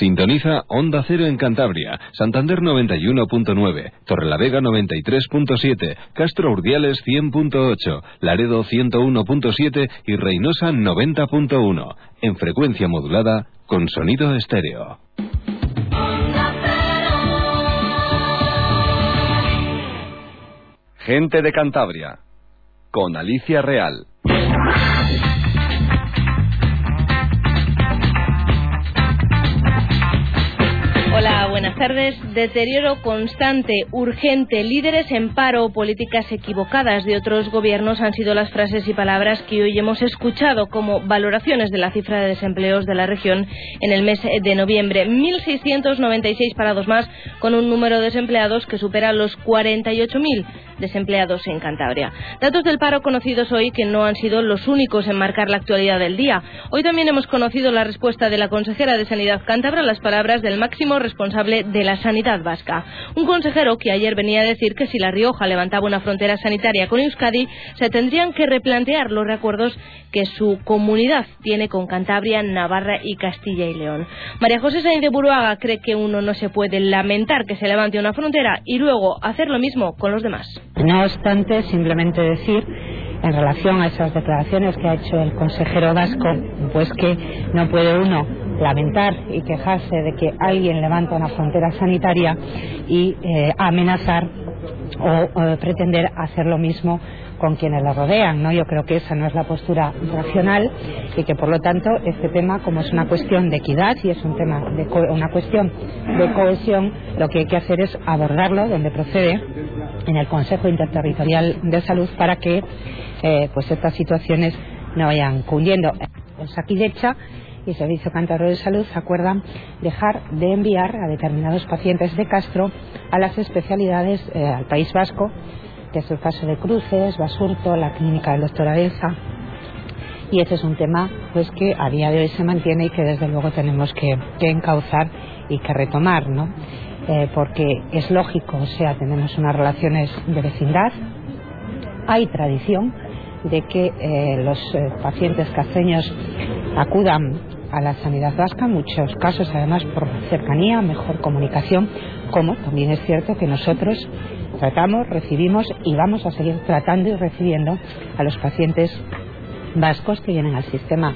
Sintoniza Onda Cero en Cantabria, Santander 91.9, Torrelavega 93.7, Castro Urdiales 100.8, Laredo 101.7 y Reynosa 90.1, en frecuencia modulada con sonido estéreo. Gente de Cantabria, con Alicia Real. Buenas tardes. Deterioro constante, urgente, líderes en paro, políticas equivocadas de otros gobiernos han sido las frases y palabras que hoy hemos escuchado como valoraciones de la cifra de desempleos de la región en el mes de noviembre. 1.696 parados más, con un número de desempleados que supera los 48.000 desempleados en Cantabria. Datos del paro conocidos hoy que no han sido los únicos en marcar la actualidad del día. Hoy también hemos conocido la respuesta de la consejera de Sanidad cántabra las palabras del máximo responsable de la sanidad vasca. Un consejero que ayer venía a decir que si La Rioja levantaba una frontera sanitaria con Euskadi, se tendrían que replantear los recuerdos que su comunidad tiene con Cantabria, Navarra y Castilla y León. María José Sainz de Buruaga cree que uno no se puede lamentar que se levante una frontera y luego hacer lo mismo con los demás. No obstante, simplemente decir en relación a esas declaraciones que ha hecho el consejero vasco, pues que no puede uno lamentar y quejarse de que alguien levanta una frontera sanitaria y eh, amenazar o pretender hacer lo mismo con quienes la rodean, ¿no? Yo creo que esa no es la postura racional y que por lo tanto este tema, como es una cuestión de equidad y es un tema de co- una cuestión de cohesión, lo que hay que hacer es abordarlo donde procede en el Consejo Interterritorial de Salud para que eh, pues estas situaciones no vayan cundiendo. Osakidecha y Servicio Cántabro de Salud acuerdan dejar de enviar a determinados pacientes de Castro a las especialidades eh, al País Vasco, que es el caso de Cruces, Basurto, la clínica del doctor Adelza. Y ese es un tema pues que a día de hoy se mantiene y que desde luego tenemos que, que encauzar y que retomar, ¿no? Eh, porque es lógico, o sea, tenemos unas relaciones de vecindad, hay tradición de que eh, los eh, pacientes caceños acudan a la sanidad vasca, en muchos casos además por cercanía, mejor comunicación, como también es cierto que nosotros tratamos, recibimos y vamos a seguir tratando y recibiendo a los pacientes vascos que vienen al sistema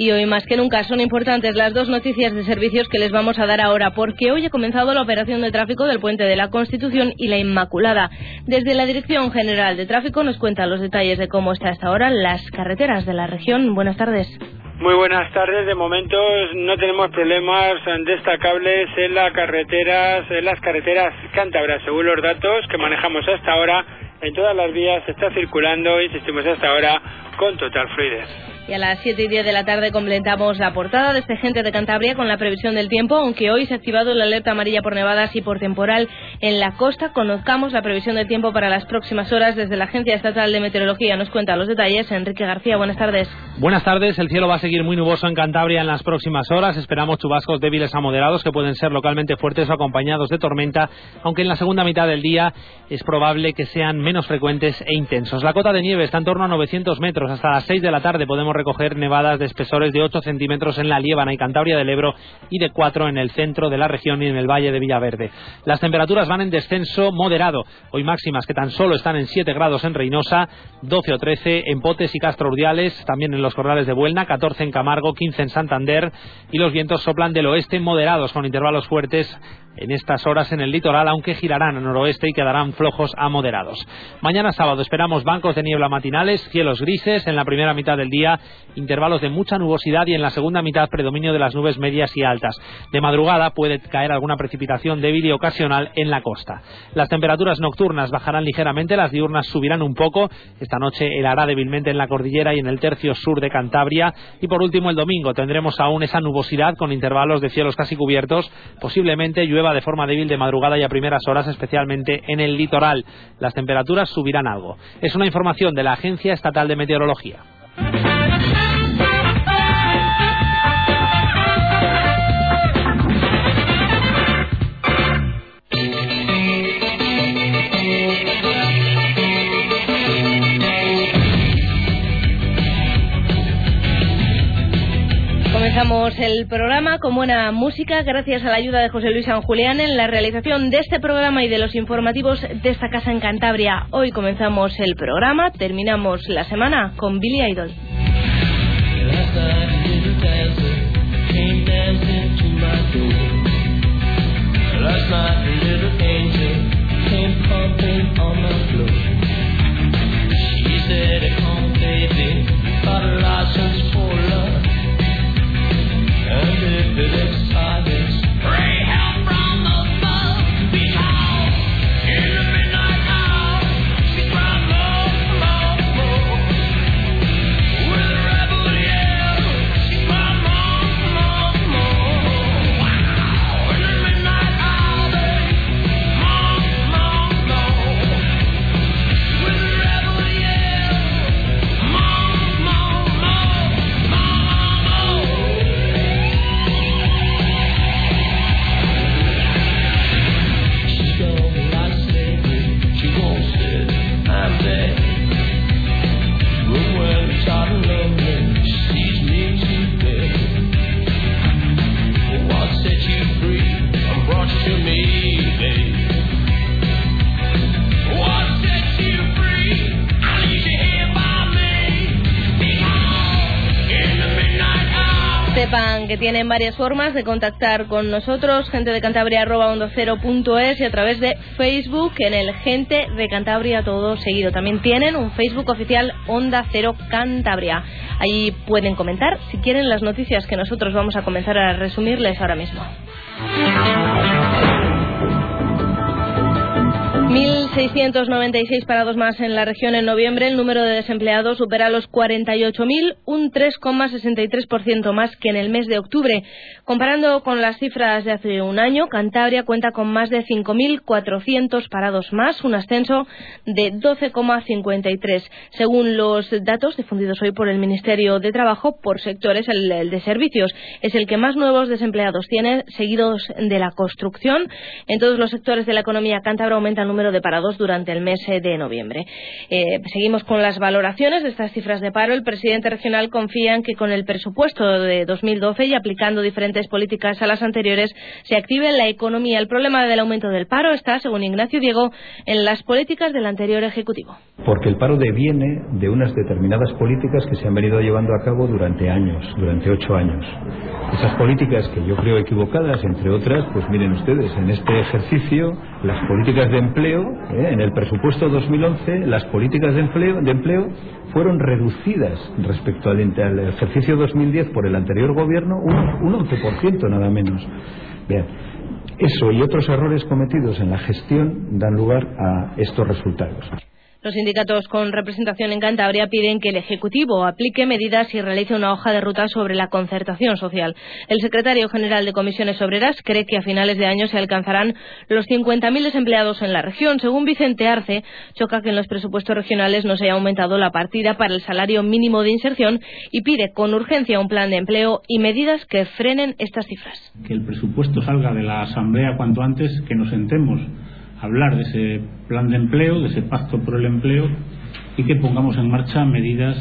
Y hoy más que nunca son importantes las dos noticias de servicios que les vamos a dar ahora, porque hoy ha comenzado la operación de tráfico del puente de la Constitución y la Inmaculada. Desde la Dirección General de Tráfico nos cuentan los detalles de cómo está hasta ahora las carreteras de la región. Buenas tardes. Muy buenas tardes. De momento no tenemos problemas destacables en, la carreteras, en las carreteras cántabras. Según los datos que manejamos hasta ahora, en todas las vías está circulando, insistimos hasta ahora, con total fluidez. Y a las 7 y 10 de la tarde completamos la portada de este Gente de Cantabria con la previsión del tiempo, aunque hoy se ha activado la alerta amarilla por nevadas y por temporal en la costa. Conozcamos la previsión del tiempo para las próximas horas desde la Agencia Estatal de Meteorología. Nos cuenta los detalles Enrique García. Buenas tardes. Buenas tardes. El cielo va a seguir muy nuboso en Cantabria en las próximas horas. Esperamos chubascos débiles a moderados que pueden ser localmente fuertes o acompañados de tormenta, aunque en la segunda mitad del día es probable que sean menos frecuentes e intensos. La cota de nieve está en torno a 900 metros. Hasta las 6 de la tarde podemos recoger nevadas de espesores de 8 centímetros en la Liébana y Cantabria del Ebro y de 4 en el centro de la región y en el valle de Villaverde. Las temperaturas van en descenso moderado. Hoy máximas que tan solo están en 7 grados en Reynosa, 12 o 13 en Potes y Castro Urdiales, también en los Corrales de Buelna, 14 en Camargo, 15 en Santander y los vientos soplan del oeste moderados con intervalos fuertes en estas horas en el litoral, aunque girarán al noroeste y quedarán flojos a moderados. Mañana sábado esperamos bancos de niebla matinales, cielos grises en la primera mitad del día, intervalos de mucha nubosidad y en la segunda mitad predominio de las nubes medias y altas. De madrugada puede caer alguna precipitación débil y ocasional en la costa. Las temperaturas nocturnas bajarán ligeramente, las diurnas subirán un poco. Esta noche helará débilmente en la cordillera y en el tercio sur de Cantabria. Y por último, el domingo tendremos aún esa nubosidad con intervalos de cielos casi cubiertos. Posiblemente de forma débil de madrugada y a primeras horas, especialmente en el litoral. Las temperaturas subirán algo. Es una información de la Agencia Estatal de Meteorología. Comenzamos el programa con buena música gracias a la ayuda de José Luis San Julián en la realización de este programa y de los informativos de esta casa en Cantabria. Hoy comenzamos el programa, terminamos la semana con Billy Idol. Que tienen varias formas de contactar con nosotros, gente de Cantabria arroba y a través de Facebook en el Gente de Cantabria todo seguido. También tienen un Facebook oficial Onda Cero Cantabria. Ahí pueden comentar si quieren las noticias que nosotros vamos a comenzar a resumirles ahora mismo. 1.696 parados más en la región en noviembre. El número de desempleados supera los 48.000, un 3,63% más que en el mes de octubre. Comparando con las cifras de hace un año, Cantabria cuenta con más de 5.400 parados más, un ascenso de 12,53. Según los datos difundidos hoy por el Ministerio de Trabajo, por sectores, el, el de servicios es el que más nuevos desempleados tiene, seguidos de la construcción. En todos los sectores de la economía cántabra aumenta el número de parados durante el mes de noviembre. Eh, seguimos con las valoraciones de estas cifras de paro. El presidente regional confía en que con el presupuesto de 2012 y aplicando diferentes políticas a las anteriores se active la economía. El problema del aumento del paro está, según Ignacio Diego, en las políticas del anterior Ejecutivo. Porque el paro deviene de unas determinadas políticas que se han venido llevando a cabo durante años, durante ocho años. Esas políticas que yo creo equivocadas, entre otras, pues miren ustedes, en este ejercicio las políticas de empleo ¿eh? en el presupuesto 2011, las políticas de empleo, fueron reducidas respecto al, al, ejercicio 2010 por el anterior gobierno un, un 11% nada menos. Bien, eso y otros errores cometidos en la gestión dan lugar a estos resultados. Los sindicatos con representación en Cantabria piden que el Ejecutivo aplique medidas y realice una hoja de ruta sobre la concertación social. El secretario general de Comisiones Obreras cree que a finales de año se alcanzarán los 50.000 desempleados en la región. Según Vicente Arce, choca que en los presupuestos regionales no se haya aumentado la partida para el salario mínimo de inserción y pide con urgencia un plan de empleo y medidas que frenen estas cifras. Que el presupuesto salga de la Asamblea cuanto antes, que nos sentemos hablar de ese plan de empleo, de ese pacto por el empleo y que pongamos en marcha medidas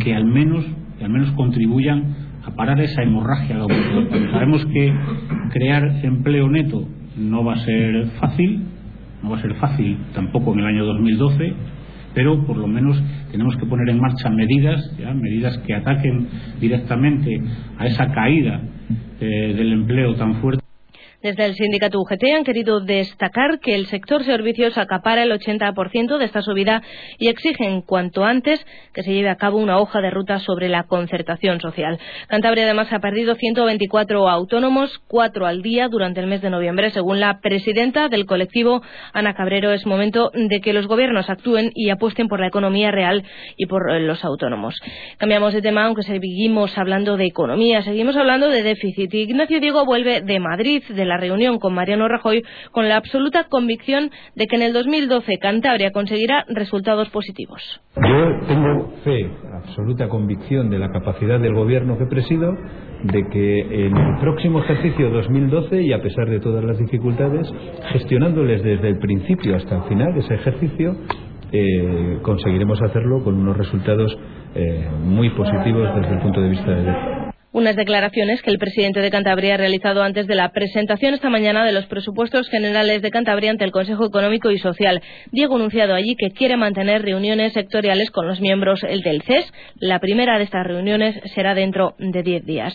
que al menos, que al menos contribuyan a parar esa hemorragia Sabemos que crear empleo neto no va a ser fácil, no va a ser fácil tampoco en el año 2012, pero por lo menos tenemos que poner en marcha medidas, medidas que ataquen directamente a esa caída eh, del empleo tan fuerte. Desde el sindicato UGT han querido destacar que el sector servicios acapara el 80% de esta subida y exigen cuanto antes que se lleve a cabo una hoja de ruta sobre la concertación social. Cantabria además ha perdido 124 autónomos, cuatro al día durante el mes de noviembre. Según la presidenta del colectivo, Ana Cabrero, es momento de que los gobiernos actúen y apuesten por la economía real y por eh, los autónomos. Cambiamos de tema, aunque seguimos hablando de economía, seguimos hablando de déficit. Ignacio Diego vuelve de Madrid, de la reunión con Mariano Rajoy con la absoluta convicción de que en el 2012 Cantabria conseguirá resultados positivos. Yo tengo fe, absoluta convicción de la capacidad del gobierno que presido de que en el próximo ejercicio 2012 y a pesar de todas las dificultades, gestionándoles desde el principio hasta el final ese ejercicio, eh, conseguiremos hacerlo con unos resultados eh, muy positivos desde el punto de vista de Unas declaraciones que el presidente de Cantabria ha realizado antes de la presentación esta mañana de los presupuestos generales de Cantabria ante el Consejo Económico y Social. Diego anunciado allí que quiere mantener reuniones sectoriales con los miembros del CES. La primera de estas reuniones será dentro de diez días.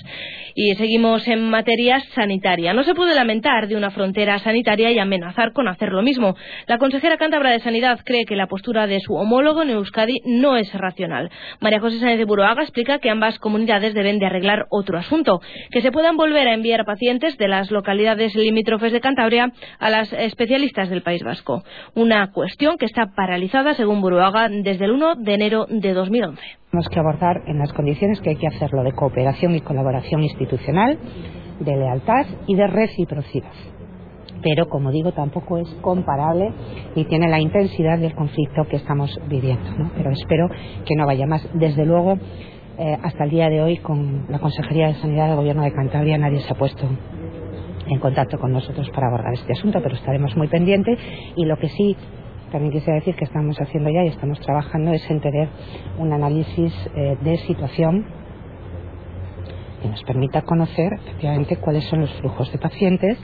Y seguimos en materia sanitaria. No se puede lamentar de una frontera sanitaria y amenazar con hacer lo mismo. La consejera cántabra de Sanidad cree que la postura de su homólogo en Euskadi no es racional. María José Sánchez de Buroaga explica que ambas comunidades deben de arreglar otro asunto, que se puedan volver a enviar pacientes de las localidades limítrofes de Cantabria a las especialistas del País Vasco. Una cuestión que está paralizada, según Buruaga, desde el 1 de enero de 2011. Tenemos que abordar en las condiciones que hay que hacerlo de cooperación y colaboración institucional, de lealtad y de reciprocidad pero como digo tampoco es comparable ni tiene la intensidad del conflicto que estamos viviendo. ¿no? Pero espero que no vaya más. Desde luego, eh, hasta el día de hoy con la Consejería de Sanidad del Gobierno de Cantabria nadie se ha puesto en contacto con nosotros para abordar este asunto, pero estaremos muy pendientes y lo que sí también quisiera decir que estamos haciendo ya y estamos trabajando es en tener un análisis eh, de situación que nos permita conocer efectivamente cuáles son los flujos de pacientes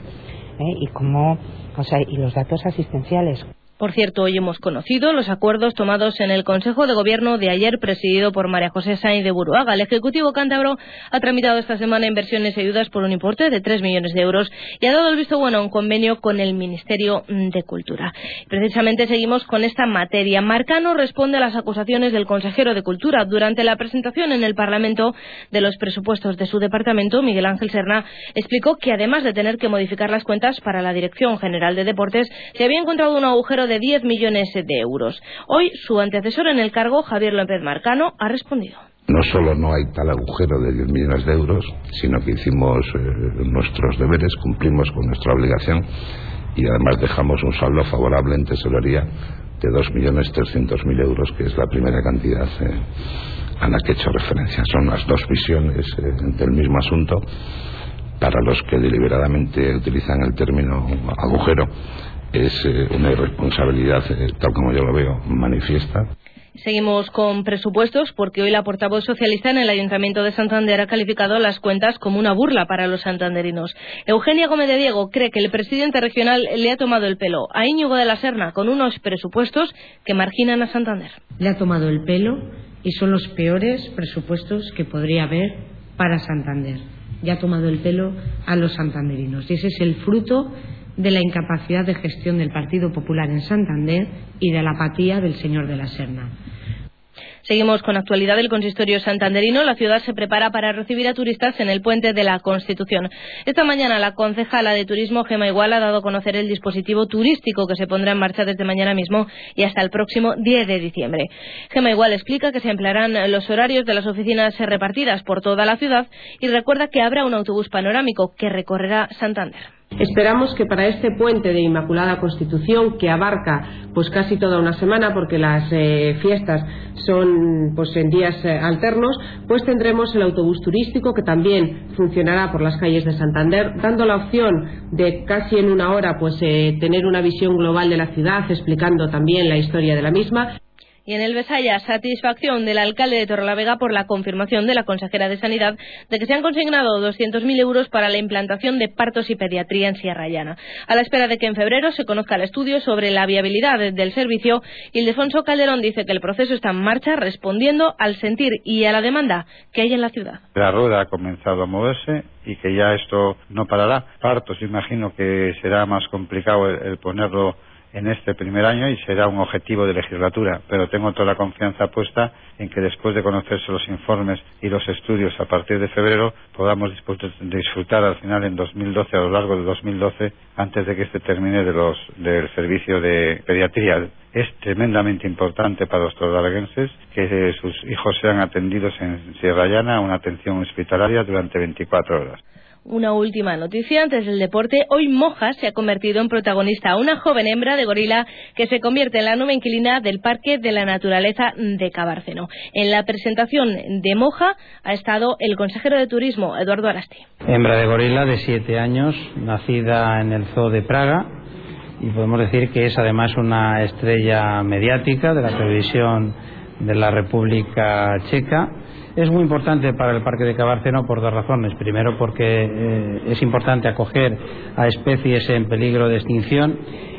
eh, y cómo, o sea, y los datos asistenciales. Por cierto, hoy hemos conocido los acuerdos tomados en el Consejo de Gobierno de ayer, presidido por María José Sainz de Buruaga. El Ejecutivo cántabro ha tramitado esta semana inversiones y ayudas por un importe de 3 millones de euros y ha dado el visto bueno a un convenio con el Ministerio de Cultura. Precisamente seguimos con esta materia. Marcano responde a las acusaciones del consejero de Cultura. Durante la presentación en el Parlamento de los presupuestos de su departamento, Miguel Ángel Serna explicó que además de tener que modificar las cuentas para la Dirección General de Deportes, se había encontrado un agujero de 10 millones de euros. Hoy su antecesor en el cargo, Javier López Marcano, ha respondido. No solo no hay tal agujero de 10 millones de euros, sino que hicimos eh, nuestros deberes, cumplimos con nuestra obligación y además dejamos un saldo favorable en tesorería de 2.300.000 euros, que es la primera cantidad eh, a la que he hecho referencia. Son las dos visiones eh, del mismo asunto. Para los que deliberadamente utilizan el término agujero, es eh, una irresponsabilidad, eh, tal como yo lo veo, manifiesta. Seguimos con presupuestos porque hoy la portavoz socialista en el Ayuntamiento de Santander ha calificado las cuentas como una burla para los santanderinos. Eugenia Gómez de Diego cree que el presidente regional le ha tomado el pelo a Íñigo de la Serna con unos presupuestos que marginan a Santander. Le ha tomado el pelo y son los peores presupuestos que podría haber para Santander. Ya ha tomado el pelo a los santanderinos y ese es el fruto de la incapacidad de gestión del Partido Popular en Santander y de la apatía del señor de la Serna. Seguimos con actualidad del consistorio santanderino. La ciudad se prepara para recibir a turistas en el puente de la Constitución. Esta mañana la concejala de turismo Gema Igual ha dado a conocer el dispositivo turístico que se pondrá en marcha desde mañana mismo y hasta el próximo 10 de diciembre. Gema Igual explica que se emplearán los horarios de las oficinas repartidas por toda la ciudad y recuerda que habrá un autobús panorámico que recorrerá Santander. Esperamos que para este puente de Inmaculada Constitución, que abarca pues casi toda una semana, porque las eh, fiestas son pues en días eh, alternos, pues tendremos el autobús turístico que también funcionará por las calles de Santander, dando la opción de casi en una hora pues eh, tener una visión global de la ciudad, explicando también la historia de la misma. Y en el Besaya, satisfacción del alcalde de Torrelavega por la confirmación de la consejera de Sanidad de que se han consignado 200.000 euros para la implantación de partos y pediatría en Sierra Llana. A la espera de que en febrero se conozca el estudio sobre la viabilidad del servicio, Ildefonso Calderón dice que el proceso está en marcha respondiendo al sentir y a la demanda que hay en la ciudad. La rueda ha comenzado a moverse y que ya esto no parará. Partos, imagino que será más complicado el ponerlo en este primer año y será un objetivo de legislatura, pero tengo toda la confianza puesta en que después de conocerse los informes y los estudios a partir de febrero podamos disfrutar al final en 2012, a lo largo de 2012, antes de que este termine de los, del servicio de pediatría. Es tremendamente importante para los torralaguenses que sus hijos sean atendidos en Sierra Llana, una atención hospitalaria durante 24 horas. Una última noticia antes del deporte. Hoy Moja se ha convertido en protagonista, una joven hembra de gorila que se convierte en la nueva inquilina del Parque de la Naturaleza de Cabárceno. En la presentación de Moja ha estado el consejero de Turismo, Eduardo Arasti. Hembra de gorila de siete años, nacida en el Zoo de Praga y podemos decir que es además una estrella mediática de la televisión de la República Checa Es muy importante para el Parque de Cabárceno por dos razones. Primero, porque eh, es importante acoger a especies en peligro de extinción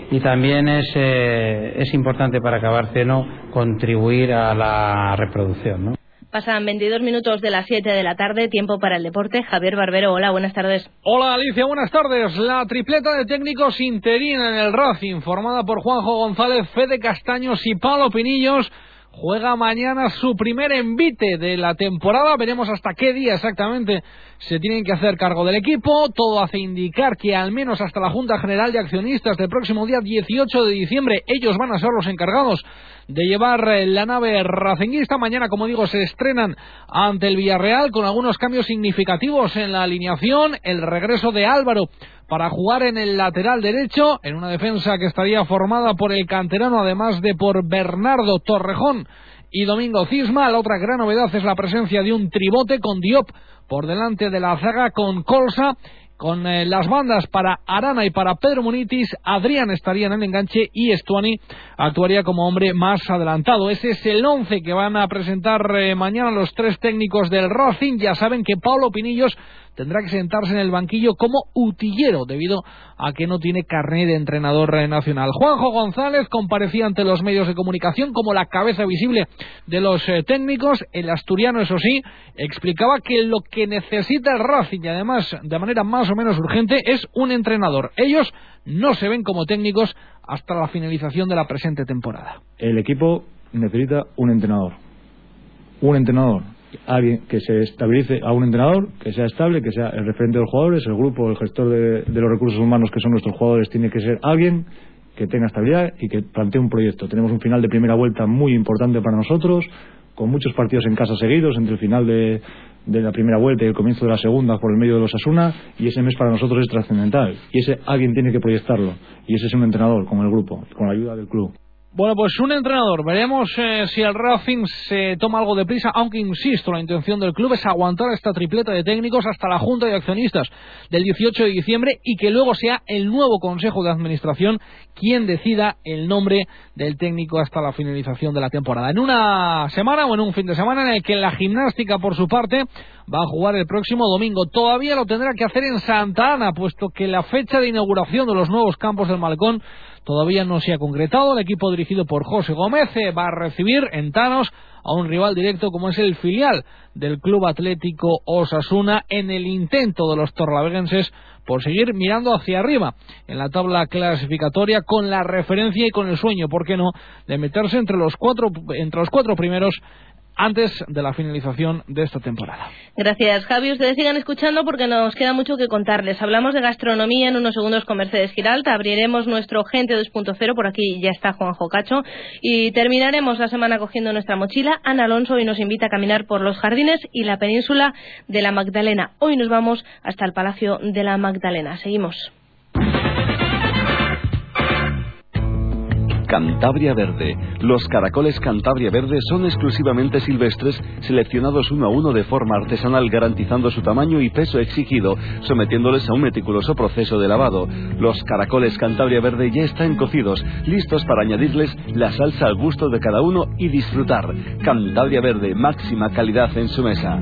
y también es, eh, es importante para Cabárceno contribuir a la reproducción. ¿no? Pasan 22 minutos de las 7 de la tarde, tiempo para el deporte. Javier Barbero, hola, buenas tardes. Hola Alicia, buenas tardes. La tripleta de técnicos interina en el Racing, formada por Juanjo González, Fede Castaños y Pablo Pinillos, juega mañana su primer envite de la temporada. Veremos hasta qué día exactamente se tienen que hacer cargo del equipo. Todo hace indicar que al menos hasta la Junta General de Accionistas del próximo día 18 de diciembre ellos van a ser los encargados de llevar eh, la nave racinguista. Mañana, como digo, se estrenan ante el Villarreal con algunos cambios significativos en la alineación. El regreso de Álvaro para jugar en el lateral derecho, en una defensa que estaría formada por el canterano, además de por Bernardo Torrejón y Domingo Cisma. La otra gran novedad es la presencia de un tribote con Diop por delante de la zaga con Colsa con eh, las bandas para Arana y para Pedro Munitis, Adrián estaría en el enganche y Estuani actuaría como hombre más adelantado. Ese es el once que van a presentar eh, mañana los tres técnicos del Racing. Ya saben que Pablo Pinillos tendrá que sentarse en el banquillo como utillero debido a que no tiene carnet de entrenador nacional. Juanjo González comparecía ante los medios de comunicación como la cabeza visible de los eh, técnicos. El asturiano, eso sí, explicaba que lo que necesita el Racing y además de manera más o menos urgente es un entrenador. Ellos no se ven como técnicos hasta la finalización de la presente temporada. El equipo necesita un entrenador. Un entrenador alguien que se estabilice a un entrenador, que sea estable, que sea el referente de los jugadores, el grupo, el gestor de, los recursos humanos que son nuestros jugadores, tiene que ser alguien que tenga estabilidad y que plantee un proyecto. Tenemos un final de primera vuelta muy importante para nosotros, con muchos partidos en casa seguidos, entre el final de, de la primera vuelta y el comienzo de la segunda por el medio de los Asuna, y ese mes para nosotros es trascendental. Y ese alguien tiene que proyectarlo, y ese es un entrenador, con el grupo, con la ayuda del club. Bueno, pues un entrenador. Veremos eh, si el Racing se toma algo de prisa, aunque insisto, la intención del club es aguantar esta tripleta de técnicos hasta la Junta de Accionistas del 18 de diciembre y que luego sea el nuevo Consejo de Administración quien decida el nombre del técnico hasta la finalización de la temporada. En una semana o en un fin de semana en el que la gimnástica, por su parte, va a jugar el próximo domingo. Todavía lo tendrá que hacer en Santa Ana, puesto que la fecha de inauguración de los nuevos campos del Malcón todavía no se ha concretado. El equipo dirigido por José Gómez eh, va a recibir en Tanos a un rival directo como es el filial del Club Atlético Osasuna en el intento de los torlaveguenses por seguir mirando hacia arriba en la tabla clasificatoria con la referencia y con el sueño, ¿por qué no?, de meterse entre los cuatro, entre los cuatro primeros antes de la finalización de esta temporada. Gracias, Javi. Ustedes sigan escuchando porque nos queda mucho que contarles. Hablamos de gastronomía en unos segundos con Mercedes Giralta. Abriremos nuestro Gente 2.0. Por aquí ya está Juanjo Cacho. Y terminaremos la semana cogiendo nuestra mochila. Ana Alonso hoy nos invita a caminar por los jardines y la península de la Magdalena. Hoy nos vamos hasta el Palacio de la Magdalena. Seguimos. Cantabria Verde. Los caracoles Cantabria Verde son exclusivamente silvestres, seleccionados uno a uno de forma artesanal, garantizando su tamaño y peso exigido, sometiéndoles a un meticuloso proceso de lavado. Los caracoles Cantabria Verde ya están cocidos, listos para añadirles la salsa al gusto de cada uno y disfrutar. Cantabria Verde, máxima calidad en su mesa.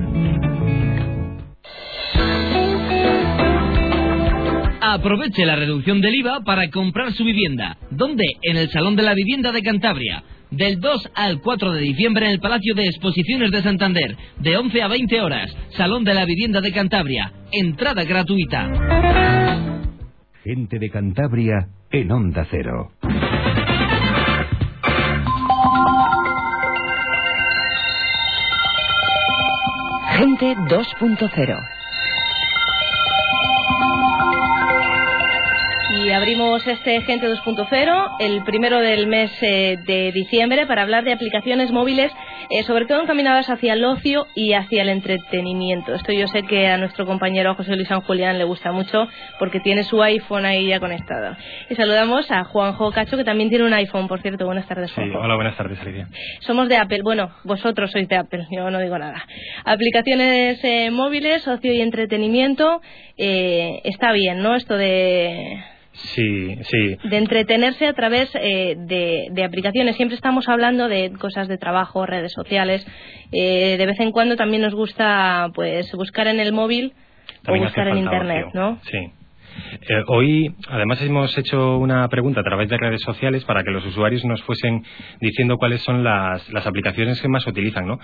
Aproveche la reducción del IVA para comprar su vivienda. ¿Dónde? En el Salón de la Vivienda de Cantabria. Del 2 al 4 de diciembre en el Palacio de Exposiciones de Santander. De 11 a 20 horas. Salón de la Vivienda de Cantabria. Entrada gratuita. Gente de Cantabria en Onda Cero. Gente 2.0 Y abrimos este Gente 2.0 el primero del mes eh, de diciembre para hablar de aplicaciones móviles, eh, sobre todo encaminadas hacia el ocio y hacia el entretenimiento. Esto yo sé que a nuestro compañero José Luis San Julián le gusta mucho porque tiene su iPhone ahí ya conectado. Y saludamos a Juanjo Cacho, que también tiene un iPhone, por cierto. Buenas tardes, Juanjo. Sí, hola, buenas tardes, Alicia. Somos de Apple. Bueno, vosotros sois de Apple, yo no digo nada. Aplicaciones eh, móviles, ocio y entretenimiento. está bien, ¿no? Esto de Sí, sí. de entretenerse a través eh, de, de aplicaciones. Siempre estamos hablando de cosas de trabajo, redes sociales. Eh, de vez en cuando también nos gusta pues buscar en el móvil También o buscar en internet, ocio. ¿no? Sí. Eh, hoy, además, hemos hecho una pregunta a través de redes sociales para que los usuarios nos fuesen diciendo cuáles son las, las aplicaciones que más utilizan, ¿no?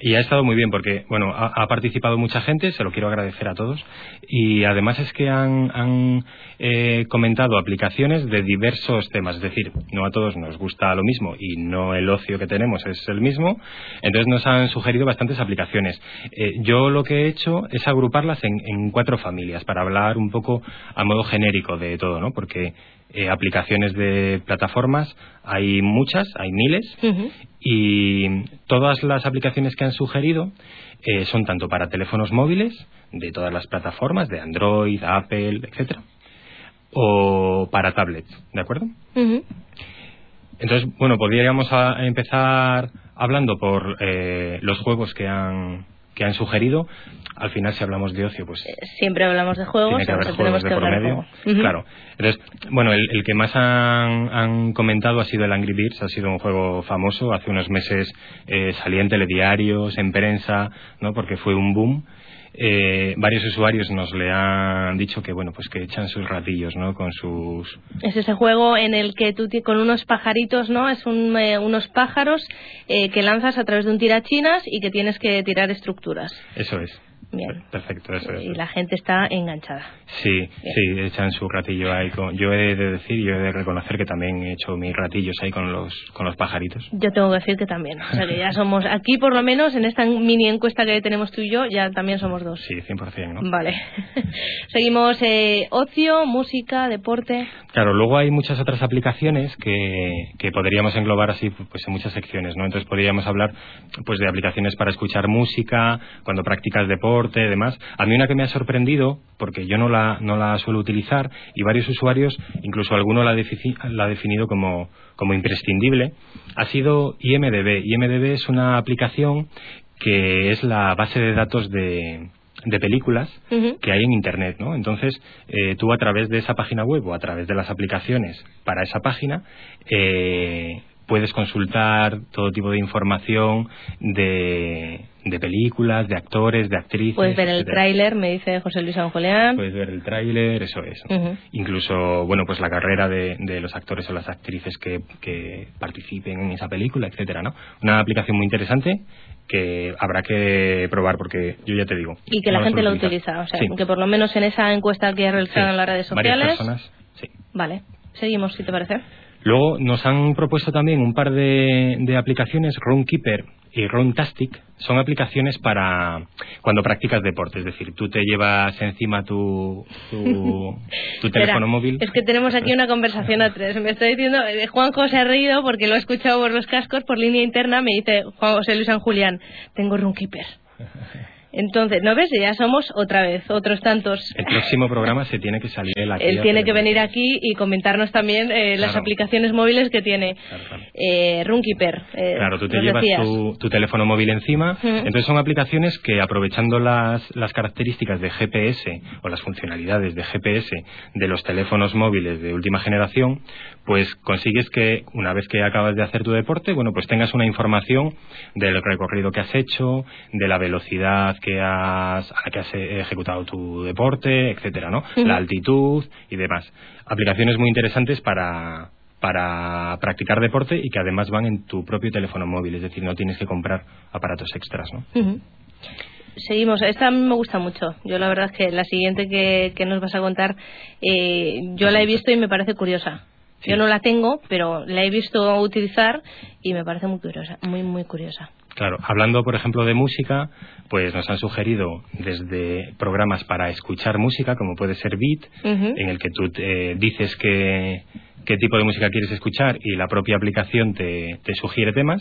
Y ha estado muy bien porque, bueno, ha, ha participado mucha gente, se lo quiero agradecer a todos. Y además es que han, han eh, comentado aplicaciones de diversos temas, es decir, no a todos nos gusta lo mismo y no el ocio que tenemos es el mismo. Entonces nos han sugerido bastantes aplicaciones. Eh, yo lo que he hecho es agruparlas en, en cuatro familias para hablar un poco a modo genérico de todo, ¿no? Porque eh, aplicaciones de plataformas hay muchas, hay miles, y todas las aplicaciones que han sugerido eh, son tanto para teléfonos móviles, de todas las plataformas, de Android, Apple, etcétera, o para tablets, ¿de acuerdo? Entonces, bueno, podríamos a- empezar hablando por eh, los juegos que han, que han sugerido. Al final, si hablamos de ocio, pues Siempre hablamos de juegos, tiene que haber tenemos de que por hablar medio. Claro. Entonces, bueno, el, el que más han, han comentado ha sido el Angry Birds, ha sido un juego famoso. Hace unos meses eh, salía en telediarios, en prensa, ¿no? Porque fue un boom. Eh, varios usuarios nos le han dicho que, bueno, pues que echan sus ratillos, ¿no? Con sus... Es ese juego en el que tú con unos pajaritos, ¿no? Es un, eh, unos pájaros eh, que lanzas a través de un tirachinas y que tienes que tirar estructuras. Eso es. Bien. Perfecto, eso es. Y la gente está enganchada. Sí, sí, echan su ratillo ahí. Con... Yo he de decir, yo he de reconocer que también he hecho mis ratillos ahí con los, con los pajaritos. Yo tengo que decir que también. O sea que ya somos, aquí por lo menos en esta mini encuesta que tenemos tú y yo, ya también somos dos. Sí, 100%, ¿no? Vale. Seguimos eh, ocio, música, deporte. Claro, luego hay muchas otras aplicaciones que, que podríamos englobar así pues en muchas secciones, ¿no? Entonces podríamos hablar pues de aplicaciones para escuchar música, cuando practicas deporte, demás. A mí una que me ha sorprendido, porque yo no la, no la suelo utilizar, y varios usuarios, incluso alguno la, la ha definido como, como imprescindible, ha sido IMDB. IMDB es una aplicación que es la base de datos de, de películas que hay en Internet, ¿no? Entonces, eh, tú a través de esa página web o a través de las aplicaciones para esa página, eh, puedes consultar todo tipo de información de, de películas, de actores, de actrices. Puedes ver el tráiler, me dice José Luis Anjoleán. Puedes ver el tráiler, eso es. Incluso, bueno, pues la carrera de, de los actores o las actrices que, que participen en esa película, etcétera, ¿no? Una aplicación muy interesante que habrá que probar porque yo ya te digo. Y que la gente lo utiliza. O sea, Sí. que por lo menos en esa encuesta que Sí. en las redes Varias sociales. personas, sí. Vale. Seguimos, si te parece. Luego nos han propuesto también un par de, de aplicaciones, Runkeeper y Runtastic. Son aplicaciones para cuando practicas deporte, es decir, tú te llevas encima tu, tu, tu teléfono Espera, móvil. Es que tenemos aquí una conversación a tres. Me estoy diciendo, eh, Juanjo se ha reído porque lo ha escuchado por los cascos, por línea interna. Me dice Juan José Luis San Julián, tengo Runkeeper. Entonces, ¿no ves? Ya somos otra vez, otros tantos. El próximo programa se tiene que salir él aquí. Él tiene que venir aquí y comentarnos también eh, las Claro. aplicaciones móviles que tiene eh, Runkeeper. eh, Claro, tú te llevas tu, tu teléfono móvil encima. Entonces son aplicaciones que aprovechando las, las características de GPS o las funcionalidades de GPS de los teléfonos móviles de última generación, pues consigues que una vez que acabas de hacer tu deporte, bueno, pues tengas una información del recorrido que has hecho, de la velocidad que has, a la que has eh, ejecutado tu deporte, etcétera, ¿no? La altitud y demás. Aplicaciones muy interesantes para para practicar deporte y que además van en tu propio teléfono móvil, es decir, no tienes que comprar aparatos extras, ¿no? Ujú. Seguimos. Esta a mí me gusta mucho. Yo la verdad es que la siguiente que, que nos vas a contar, eh, yo la he visto y me parece curiosa. Yo no la tengo, pero la he visto utilizar y me parece muy curiosa, muy muy curiosa. Claro, hablando por ejemplo de música, pues nos han sugerido desde programas para escuchar música, como puede ser Beat, en el que tú eh, dices qué, qué tipo de música quieres escuchar y la propia aplicación te, te sugiere temas.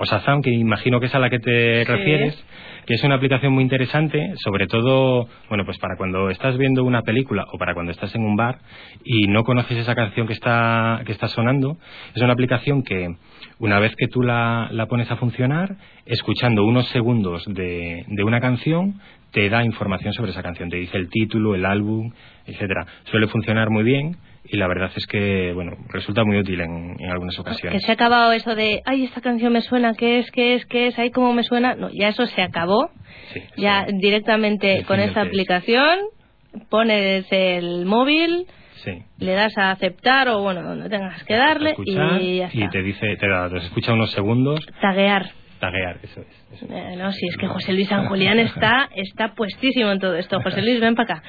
O Shazam, que imagino que es a la que te Sí. refieres, que es una aplicación muy interesante, sobre todo, bueno, pues para cuando estás viendo una película o para cuando estás en un bar y no conoces esa canción que está, que está sonando, es una aplicación que una vez que tú la, la pones a funcionar, escuchando unos segundos de, de una canción, te da información sobre esa canción, te dice el título, el álbum, etcétera. Suele funcionar muy bien y la verdad es que, bueno, resulta muy útil en, en algunas Que ocasiones. se ha acabado eso de, ay, esta canción me suena, ¿qué es, qué es, qué es? Ay, cómo me suena. No, ya eso se acabó. ya directamente con esta que es. aplicación pones el móvil, Sí. le das a aceptar o, bueno, donde tengas que darle Escuchar y ya está. y te dice, te da, te escucha unos segundos, Taguear. Taguear, eso es. Eh, no, si es que José Luis San Julián está, está puestísimo en todo esto. José Luis, ven para acá.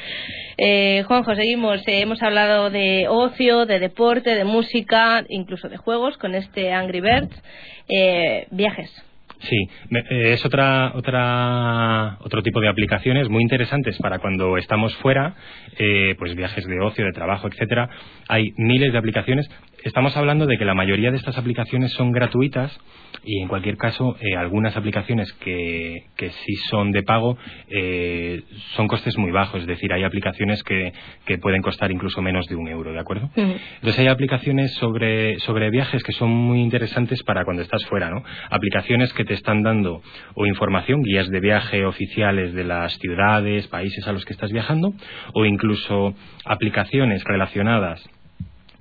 Eh, Juanjo, seguimos. Eh, hemos hablado de ocio, de deporte, de música, incluso de juegos con este Angry Birds. Eh, viajes. Sí, eh, es otra, otra, otro tipo de aplicaciones muy interesantes para cuando estamos fuera, eh, pues viajes de ocio, de trabajo, etcétera. Hay miles de aplicaciones. Estamos hablando de que la mayoría de estas aplicaciones son gratuitas y en cualquier caso eh, algunas aplicaciones que, que sí son de pago eh, son costes muy bajos, es decir, hay aplicaciones que, que pueden costar incluso menos de un euro, ¿de acuerdo? Entonces hay aplicaciones sobre, sobre viajes que son muy interesantes para cuando estás fuera, ¿no? Aplicaciones que te están dando o información, guías de viaje oficiales de las ciudades, países a los que estás viajando, o incluso aplicaciones relacionadas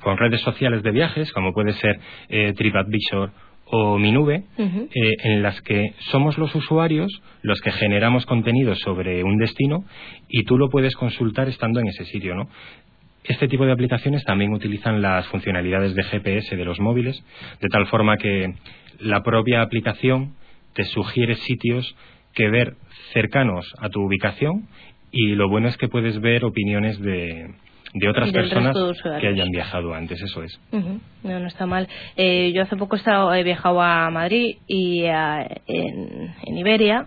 con redes sociales de viajes, como puede ser eh, TripAdvisor o Minube, eh, en las que somos los usuarios los que generamos contenido sobre un destino y tú lo puedes consultar estando en ese sitio, ¿no? Este tipo de aplicaciones también utilizan las funcionalidades de GPS de los móviles, de tal forma que la propia aplicación te sugiere sitios que ver cercanos a tu ubicación y lo bueno es que puedes ver opiniones de, de otras personas de que hayan viajado antes, eso es. No, no está mal. Eh, yo hace poco he, estado, he viajado a Madrid y a- en, en Iberia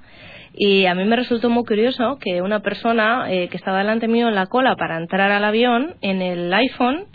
y a mí me resultó muy curioso que una persona eh, que estaba delante mío en la cola para entrar al avión en el iPhone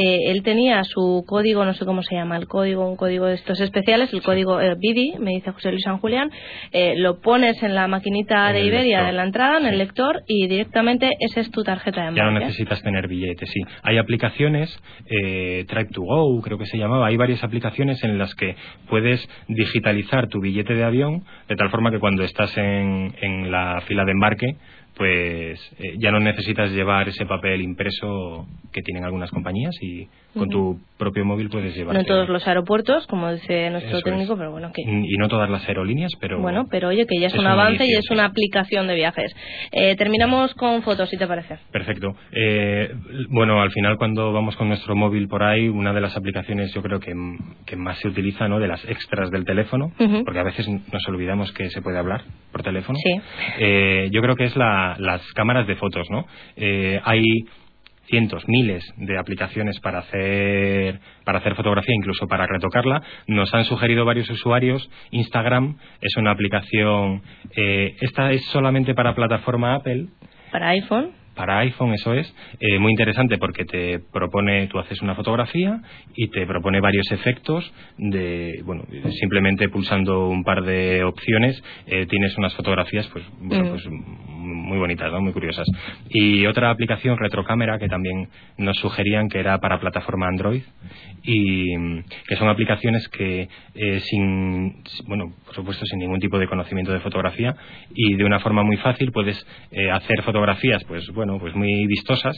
eh, él tenía su código, no sé cómo se llama el código, un código de estos especiales, el código eh, BIDI, me dice José Luis San Julián, eh, lo pones en la maquinita En de Iberia lector. de la entrada, en el lector, y directamente esa es tu tarjeta de Ya no embarque. necesitas tener billetes, sí. Hay aplicaciones, eh, Drive to Go, creo que se llamaba, hay varias aplicaciones en las que puedes digitalizar tu billete de avión de tal forma que cuando estás en, en la fila de embarque, pues eh, ya no necesitas llevar ese papel impreso que tienen algunas compañías y con tu propio móvil puedes No llevarte. en todos los aeropuertos, como dice nuestro Eso es. técnico, pero bueno, que Y no todas las aerolíneas, pero Bueno, pero oye, que ya es, es un avance y es una aplicación de viajes. Eh, terminamos con fotos, si te parece. Perfecto. Eh, bueno, al final cuando vamos con nuestro móvil por ahí, una de las aplicaciones yo creo que, que más se utiliza, ¿no? De las extras del teléfono, porque a veces nos olvidamos que se puede hablar por teléfono. Sí. Eh, yo creo que es la- las cámaras de fotos, ¿no? Eh, hay cientos, miles de aplicaciones para hacer para hacer fotografía, incluso para retocarla. Nos han sugerido varios usuarios. Instagram es una aplicación. eh, esta es solamente para plataforma Apple Para iPhone. para iPhone, eso es, eh, muy interesante porque te propone, tú haces una fotografía y te propone varios efectos de, bueno, simplemente pulsando un par de opciones eh, tienes unas fotografías, pues, bueno, Mm. pues muy bonitas, ¿no? muy curiosas. Y otra aplicación, Retrocámara, que también nos sugerían que era para plataforma Android y mm, que son aplicaciones que eh, sin, bueno, por supuesto sin ningún tipo de conocimiento de fotografía y de una forma muy fácil puedes eh, hacer fotografías, pues bueno, pues muy vistosas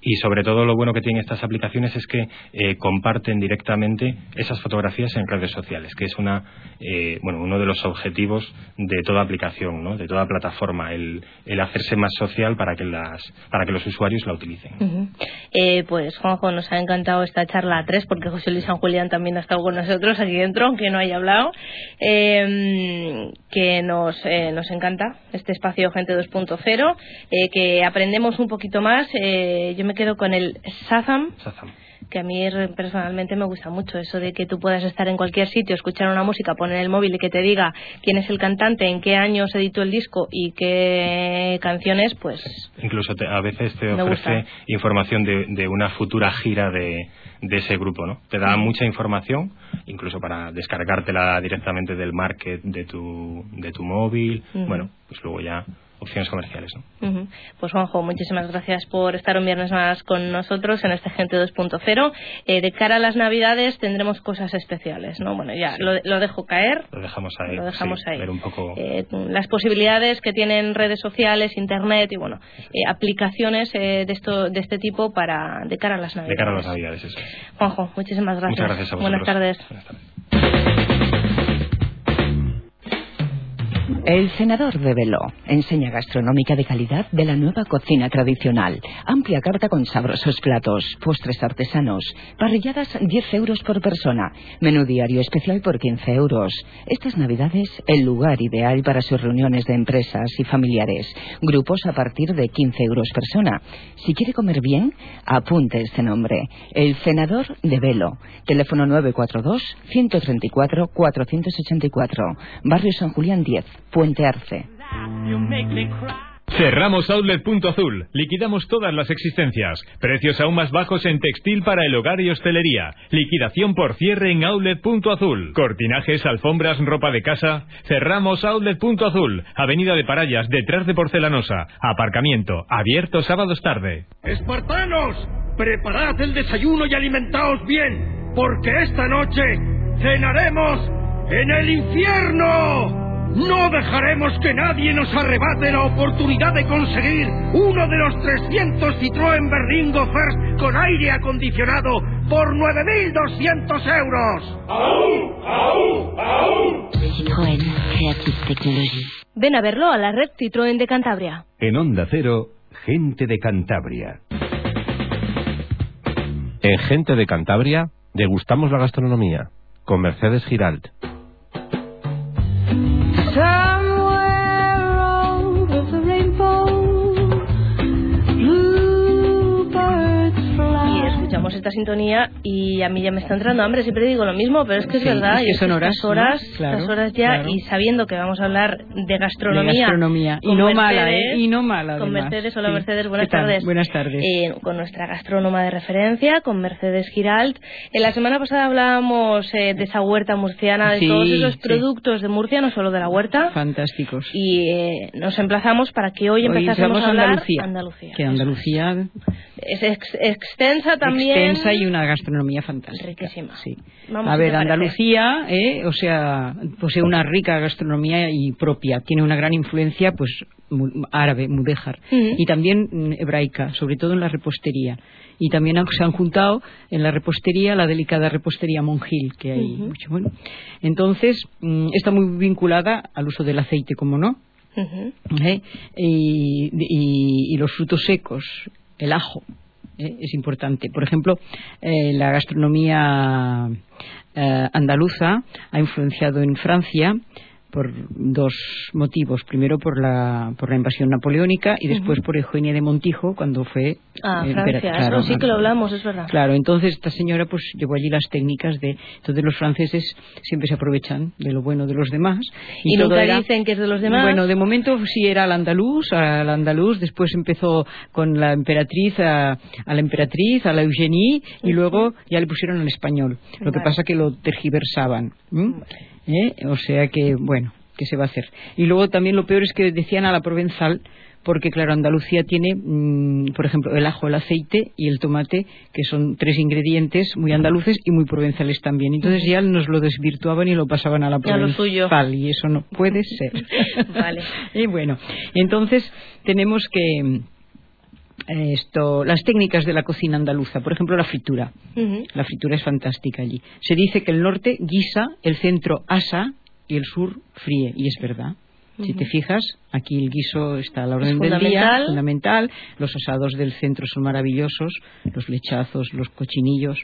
y sobre todo lo bueno que tienen estas aplicaciones es que eh, comparten directamente esas fotografías en redes sociales, que es una, eh, bueno, uno de los objetivos de toda aplicación, ¿no? de toda plataforma, el, el hacerse más social para que, las, para que los usuarios la utilicen. Eh, pues Juanjo, nos ha encantado esta charla a tres, porque José Luis San Julián también ha estado con nosotros aquí dentro, aunque no haya hablado. Eh, que nos, eh, nos encanta este espacio Gente 2.0, eh, que aprendemos un poquito más. Eh, yo me quedo con el Sazam. Que a mí personalmente me gusta mucho eso de que tú puedas estar en cualquier sitio, escuchar una música, poner el móvil y que te diga quién es el cantante, en qué año se editó el disco y qué canciones, pues Incluso te- a veces te ofrece información de, de una futura gira de, de ese grupo, ¿no? Te da mucha información, incluso para descargártela directamente del market de tu, de tu móvil. Bueno, pues luego ya opciones comerciales. ¿no? Pues Juanjo, muchísimas gracias por estar un viernes más con nosotros en este Gente 2.0. Eh, de cara a las Navidades tendremos cosas especiales, ¿no? Bueno, ya lo, lo dejo caer. Lo dejamos ahí. Lo dejamos sí, ahí. Ver un poco. Eh, las posibilidades que tienen redes sociales, internet y bueno, eh, aplicaciones eh, de esto de este tipo para de cara a las de Navidades. cara a las navidades, eso. es. Juanjo, muchísimas gracias. Muchas gracias a Buenas vosotros. tardes. El Cenador de Velo, enseña gastronómica de calidad de la nueva cocina tradicional. Amplia carta con sabrosos platos, postres artesanos, parrilladas 10 euros por persona, menú diario especial por 15 euros. Estas navidades, el lugar ideal para sus reuniones de empresas y familiares. Grupos a partir de 15 euros persona. Si quiere comer bien, apunte este nombre. El Cenador de Velo. Teléfono 942-134-484. Barrio San Julián 10. Puente Arce. Cerramos Outlet Punto Azul. Liquidamos todas las existencias. Precios aún más bajos en textil para el hogar y hostelería. Liquidación por cierre en Outlet Punto Azul. Cortinajes, alfombras, ropa de casa. Cerramos Outlet Punto Azul. Avenida de Parayas, detrás de Porcelanosa. Aparcamiento. Abierto sábados tarde. Espartanos, preparad el desayuno y alimentaos bien, porque esta noche cenaremos en el infierno. No dejaremos que nadie nos arrebate la oportunidad de conseguir uno de los 300 Citroën Berlingo First con aire acondicionado por 9.200 euros. Citroën Creative Technology. Ven a verlo a la red Citroën de Cantabria. En Onda Cero, gente de Cantabria. En Gente de Cantabria, degustamos la gastronomía con Mercedes Giralt. Y esta sintonía y a mí ya me está entrando hambre. Siempre digo lo mismo, pero es que es Sí, verdad. es que y son horas, estas horas, ¿no? Claro, estas horas ya, claro. y sabiendo que vamos a hablar de gastronomía. De gastronomía. Y con no mala, Mercedes, ¿eh? Y no mala, Con además. Mercedes. Hola, Sí. Mercedes. Buenas tardes. Buenas tardes. Eh, con nuestra gastrónoma de referencia, con Mercedes Giralt. En la semana pasada hablábamos eh, de esa huerta murciana, de Sí, todos esos productos de Murcia, no solo de la huerta. Fantásticos. Y eh, nos emplazamos para que hoy Hoy empezásemos a hablar Andalucía. Andalucía. Que Andalucía Es ex- extensa también. extensa y una gastronomía fantástica. Riquísima. Sí. Vamos, a ver. Andalucía, eh, o sea, posee una rica gastronomía y propia. Tiene una gran influencia, pues, árabe, mudéjar, Ujú. y también mm, hebraica, sobre todo en la repostería. Y también se han juntado en la repostería la delicada repostería monjil que hay mucho. Bueno, entonces mm, está muy vinculada al uso del aceite, como no. ¿eh? y, y- y los frutos secos, el ajo, ¿eh? es importante. Por ejemplo, eh, la gastronomía eh, andaluza ha influenciado en Francia por dos motivos. Primero por la, por la invasión napoleónica y después por Eugenia de Montijo cuando fue Ah, eh, Francia. claro, no, sí que lo hablamos, es verdad. Claro, entonces esta señora pues llevó allí las técnicas de... Entonces los franceses siempre se aprovechan de lo bueno de los demás. Y, todo nunca era- dicen que es de los demás. Bueno, de momento sí era al andaluz, al andaluz, después empezó con la emperatriz, a, a la emperatriz, a la Eugenie, y luego ya le pusieron al español. Lo que pasa que lo tergiversaban. ¿Eh? O sea que, bueno, ¿qué se va a hacer? Y luego también lo peor es que decían a la provenzal, porque claro, Andalucía tiene, mm, por ejemplo, el ajo, el aceite y el tomate, que son tres ingredientes muy andaluces y muy provenzales también. Entonces ya nos lo desvirtuaban y lo pasaban a la provenzal, suyo. y eso no puede ser. Vale. y bueno, entonces tenemos que esto, las técnicas de la cocina andaluza, por ejemplo, la fritura. La fritura es fantástica allí. Se dice que el norte guisa, el centro asa y el sur fríe, y es verdad. Si te fijas, aquí el guiso está a la orden del día, fundamental. Los asados del centro son maravillosos, los lechazos, los cochinillos,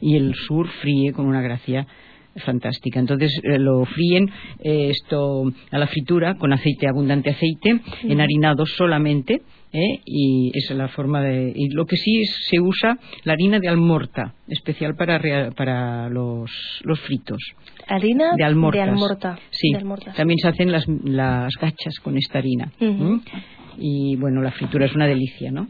y el sur fríe con una gracia fantástica. Entonces eh, lo fríen eh, esto a la fritura con aceite, abundante aceite, Ujú. enharinado solamente, ¿eh? y esa es la forma de. Y lo que sí es- se usa la harina de almorta, especial para, rea- para los, los fritos. Harina De almortas. De almorta. Sí, De almortas. también se hacen las, las gachas con esta harina. Ujú. ¿m? Y bueno, la fritura es una delicia, ¿no?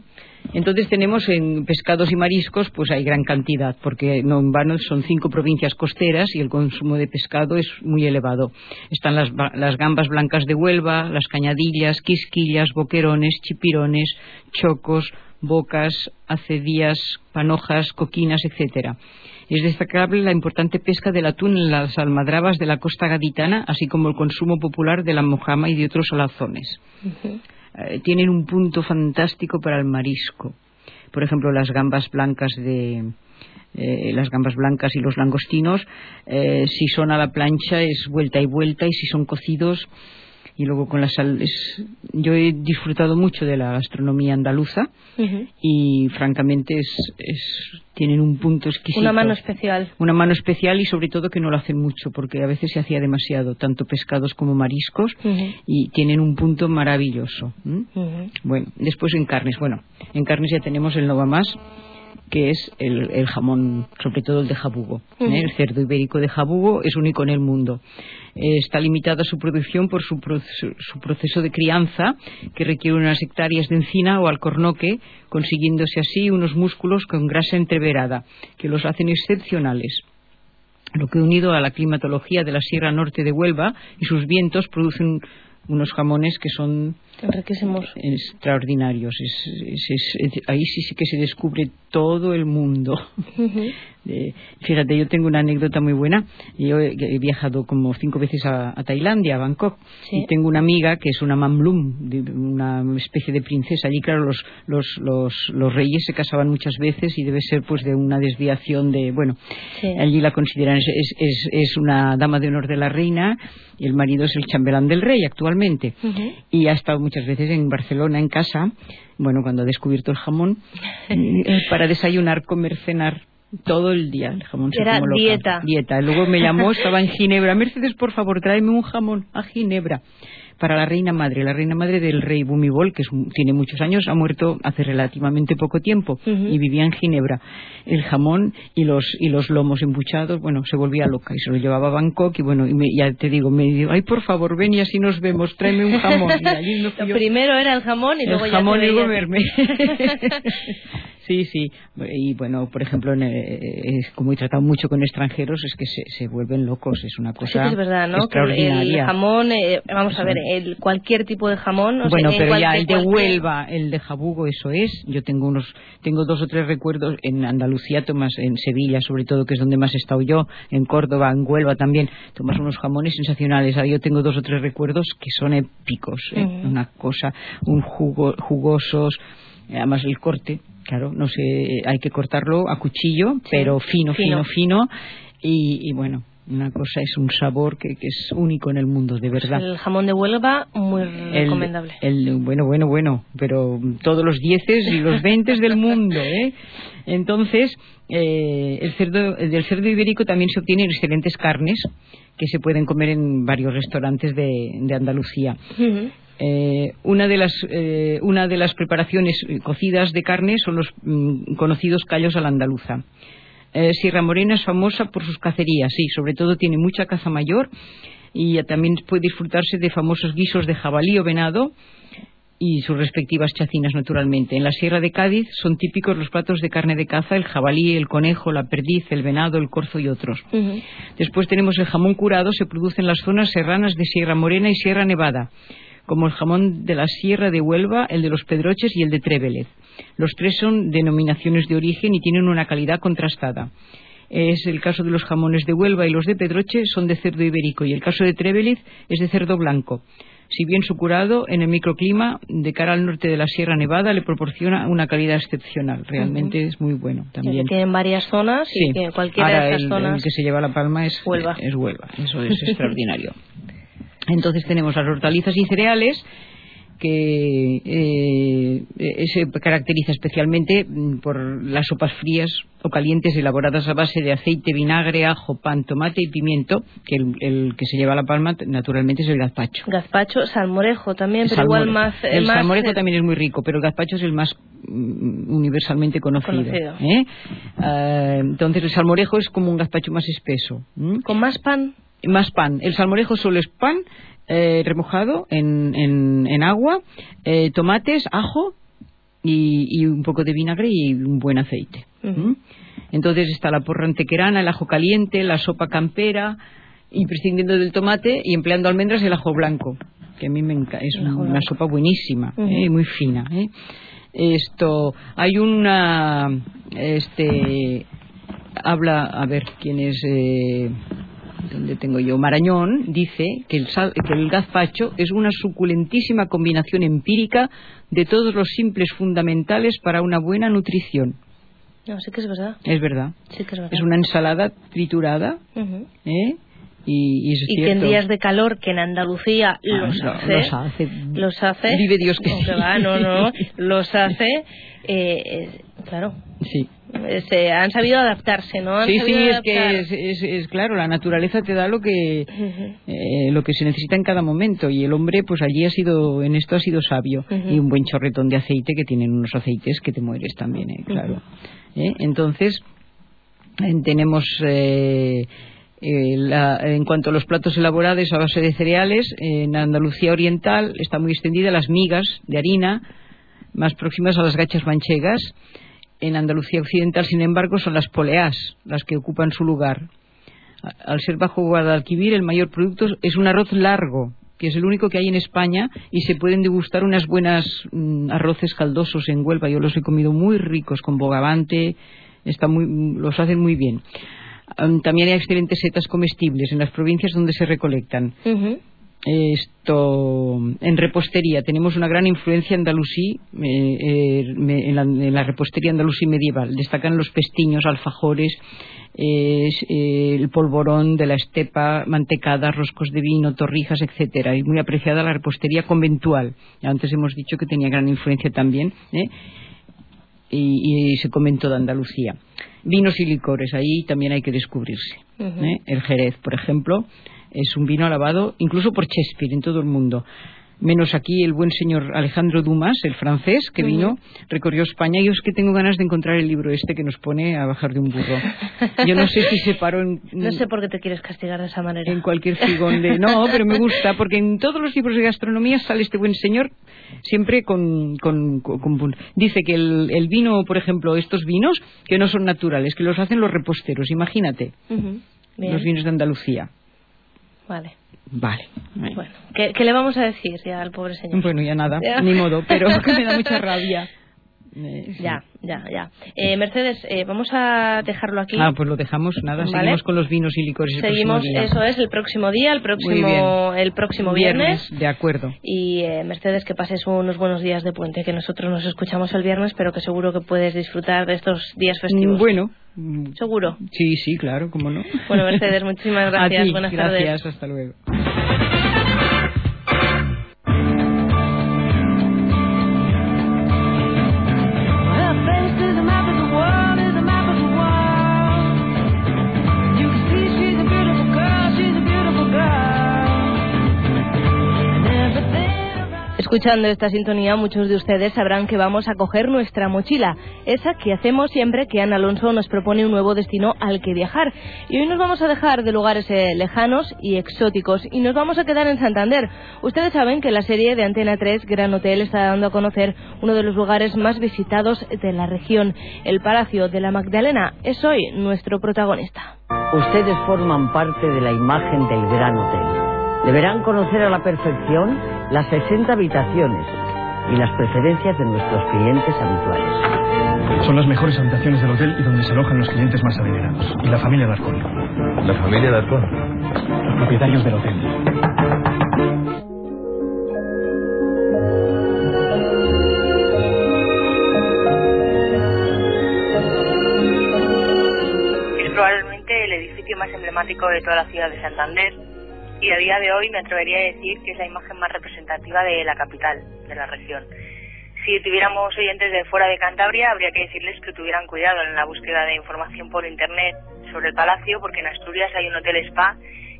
Entonces tenemos en pescados y mariscos, pues hay gran cantidad, porque no en vano son cinco provincias costeras y el consumo de pescado es muy elevado. Están las, las gambas blancas de Huelva, las cañadillas, quisquillas, boquerones, chipirones, chocos, bocas, acedías, panojas, coquinas, etcétera. Es destacable la importante pesca del atún en las almadrabas de la costa gaditana, así como el consumo popular de la mojama y de otros salazones. Eh, tienen un punto fantástico para el marisco. Por ejemplo, las gambas blancas de, eh, las gambas blancas y los langostinos, eh, si son a la plancha es vuelta y vuelta y si son cocidos y luego con la sal. yo he disfrutado mucho de la gastronomía andaluza y francamente es, tienen un punto exquisito. Una mano especial. Una mano especial y sobre todo que no lo hacen mucho porque a veces se hacía demasiado, tanto pescados como mariscos y tienen un punto maravilloso. Bueno, después en carnes. Bueno, en carnes ya tenemos el Nova Más que es el, jamón, sobre todo el de jabugo. ¿eh? El cerdo ibérico de jabugo es único en el mundo. Eh, está limitada su producción por su, proceso de crianza, que requiere unas hectáreas de encina o alcornoque, consiguiéndose así unos músculos con grasa entreverada, que los hacen excepcionales lo que unido a la climatología de la Sierra Norte de Huelva y sus vientos producen unos jamones que son extraordinarios. ahí sí, sí que se descubre todo el mundo. fíjate, yo tengo una anécdota muy buena. Yo he, viajado como cinco veces a, Tailandia, a Bangkok, y tengo una amiga que es una mamlum, una especie de princesa. Allí, claro, los, los, los, los, reyes se casaban muchas veces y debe ser pues de una desviación de, bueno, allí la consideran, es, es, es, una dama de honor de la reina y el marido es el chambelán del rey actualmente. Y ha estado muchas veces en Barcelona, en casa, bueno, cuando ha descubierto el jamón, eh, para desayunar, comer, cenar todo el día el jamón Era dieta. Dieta. Luego me llamó, estaba en Ginebra. Mercedes, por favor, tráeme un jamón a Ginebra para la reina madre. La reina madre del rey Bumibol, que tiene muchos años, ha muerto hace relativamente poco tiempo y vivía en Ginebra. El jamón y los, y los lomos embuchados, bueno, se volvía loca y se lo llevaba a Bangkok y bueno, y ya te digo, me dijo, ay, por favor, ven y así nos vemos, tráeme un jamón. Y Primero era el jamón y luego el ya jamón y verme. Sí, sí. Y bueno, por ejemplo, como he tratado mucho con extranjeros, es que se, vuelven locos. Es una cosa es verdad, ¿no? extraordinaria. el jamón, eh, vamos a ver, el, cualquier tipo de jamón. bueno, pero ya el de Huelva, el de Jabugo, eso es. Yo tengo unos, tengo dos o tres recuerdos en Andalucía, tomas en Sevilla, sobre todo, que es donde más he estado yo, en Córdoba, en Huelva también, tomas unos jamones sensacionales. Ahí yo tengo dos o tres recuerdos que son épicos. ¿eh? Una cosa, un jugo, jugosos, además el corte Claro, no sé, hay que cortarlo a cuchillo, pero fino, fino, fino, y, bueno, una cosa es un sabor que, es único en el mundo, de verdad. El jamón de Huelva, muy recomendable. El, bueno, bueno, bueno, pero todos los dieces y los veintes del mundo, ¿eh? Entonces, eh, el cerdo, del cerdo ibérico también se obtienen excelentes carnes que se pueden comer en varios restaurantes de, Andalucía. Eh, una, de las, eh, una de las preparaciones cocidas de carne son los mm, conocidos callos a la andaluza. Eh, Sierra Morena es famosa por sus cacerías, sí, sobre todo tiene mucha caza mayor y también puede disfrutarse de famosos guisos de jabalí o venado y sus respectivas chacinas naturalmente. En la Sierra de Cádiz son típicos los platos de carne de caza, el jabalí, el conejo, la perdiz, el venado, el corzo y otros. Después tenemos el jamón curado, se produce en las zonas serranas de Sierra Morena y Sierra Nevada como el jamón de la Sierra de Huelva, el de los Pedroches y el de Trévelez. Los tres son denominaciones de origen y tienen una calidad contrastada. Es el caso de los jamones de Huelva y los de Pedroche son de cerdo ibérico y el caso de Trévelez es de cerdo blanco. Si bien su curado en el microclima de cara al norte de la Sierra Nevada le proporciona una calidad excepcional. Realmente es muy bueno también. en varias zonas y que cualquiera de esas zonas. El que se lleva la palma es Huelva. Es Huelva. Eso es extraordinario. Entonces tenemos las hortalizas y cereales que eh, eh, se caracteriza especialmente mm, por las sopas frías o calientes elaboradas a base de aceite, vinagre, ajo, pan, tomate y pimiento, que el, que se lleva a la palma naturalmente es el gazpacho. Gazpacho, salmorejo también, pero igual más... El salmorejo también es muy rico, pero el gazpacho es el más mm, universalmente conocido. ¿eh? Ah, entonces el salmorejo es como un gazpacho más espeso. ¿Con más pan? más pan. El salmorejo solo es pan eh, remojado en, en, agua, eh, tomates, ajo, y, y un poco de vinagre y un buen aceite. ¿m? Entonces está la porra antequerana, el ajo caliente, la sopa campera, y prescindiendo del tomate y empleando almendras el ajo blanco, que a mí me encanta, es una sopa buenísima. ¿eh? muy fina. Esto, hay una, este, habla, a ver, quién es, ¿dónde tengo yo? Marañón dice que el, que el gazpacho es una suculentísima combinación empírica de todos los simples fundamentales para una buena nutrición. No, sí que es verdad. Es verdad. Sí que es verdad. Es una ensalada triturada. ¿eh? Y, y es Y que en días de calor, que en Andalucía los hace, los hace. los hace, Vive Dios que no, sí. va, no, no, los hace, eh, claro, Sí. se han sabido adaptarse, ¿no? Han Sí, sí, es que es, es- es claro, la naturaleza te da lo que eh, lo que se necesita en cada momento y el hombre pues allí ha sido en esto ha sido sabio y un buen chorretón de aceite que tienen unos aceites que te mueres también, eh, claro. ¿Eh? Entonces eh, tenemos eh, eh, la- en cuanto a los platos elaborados a base de cereales, en Andalucía Oriental está muy extendida las migas de harina, más próximas a las gachas manchegas. En Andalucía Occidental, sin embargo, son las poleás las que ocupan su lugar. Al ser bajo Guadalquivir, el mayor producto es un arroz largo, que es el único que hay en España, y se pueden degustar unas buenas mm, arroces caldosos en Huelva. Yo los he comido muy ricos, con bogavante, está muy, los hacen muy bien. Am, También hay excelentes setas comestibles en las provincias donde se recolectan. Esto, en repostería tenemos una gran influencia andalusí eh, eh, en, la, en la repostería andalusí medieval. Destacan los pestiños, alfajores, eh, el polvorón de la estepa, mantecadas, roscos de vino, torrijas, etcétera. Y muy apreciada la repostería conventual. Antes hemos dicho que tenía gran influencia también. ¿eh? y, y se comentó de Andalucía. Vinos y licores, ahí también hay que descubrirse. El Jerez, por ejemplo, es un vino alabado incluso por Shakespeare en todo el mundo. Menos aquí el buen señor Alejandro Dumas, el francés, que vino, recorrió España. Y yo es que tengo ganas de encontrar el libro este que nos pone a bajar de un burro. Yo no sé si se paró en, No sé por qué te quieres castigar de esa manera. en cualquier figón de... No, pero me gusta, porque en todos los libros de gastronomía sale este buen señor siempre con... con- con- con- dice que el, el vino, por ejemplo, estos vinos, que no son naturales, que los hacen los reposteros, imagínate, los vinos de Andalucía. Vale. Vale. Bueno, ¿qué, qué le vamos a decir ya al pobre señor? Bueno, ya nada, Ya. ni modo, pero que me da mucha rabia. Eh, sí. Ya, ya, ya. Eh, Mercedes, eh, vamos a dejarlo aquí. Ah, pues lo dejamos, nada, Vale. seguimos con los vinos y licores Seguimos, eso es, el próximo día, el próximo, el próximo viernes. De acuerdo. Y eh, Mercedes, que pases unos buenos días de puente, que nosotros nos escuchamos el viernes, pero que seguro que puedes disfrutar de estos días festivos. Bueno, Seguro. sí, sí, claro, cómo no. Bueno, Mercedes, muchísimas gracias. A ti, Buenas gracias, tardes. hasta luego. Escuchando esta sintonía, muchos de ustedes sabrán que vamos a coger nuestra mochila, esa que hacemos siempre que Ana Alonso nos propone un nuevo destino al que viajar. Y hoy nos vamos a dejar de lugares eh, lejanos y exóticos y nos vamos a quedar en Santander. Ustedes saben que la serie de Antena 3 Gran Hotel está dando a conocer uno de los lugares más visitados de la región. El Palacio de la Magdalena es hoy nuestro protagonista. Ustedes forman parte de la imagen del Gran Hotel. Deberán conocer a la perfección las 60 habitaciones y las preferencias de nuestros clientes habituales. Son las mejores habitaciones del hotel y donde se alojan los clientes más adinerados. Y la familia Darcón. ¿La familia Darcón? Los propietarios del hotel. Es probablemente el edificio más emblemático de toda la ciudad de Santander y a día de hoy me atrevería a decir que es la imagen más representativa de la capital, de la región. Si tuviéramos oyentes de fuera de Cantabria, habría que decirles que tuvieran cuidado en la búsqueda de información por Internet sobre el palacio, porque en Asturias hay un hotel spa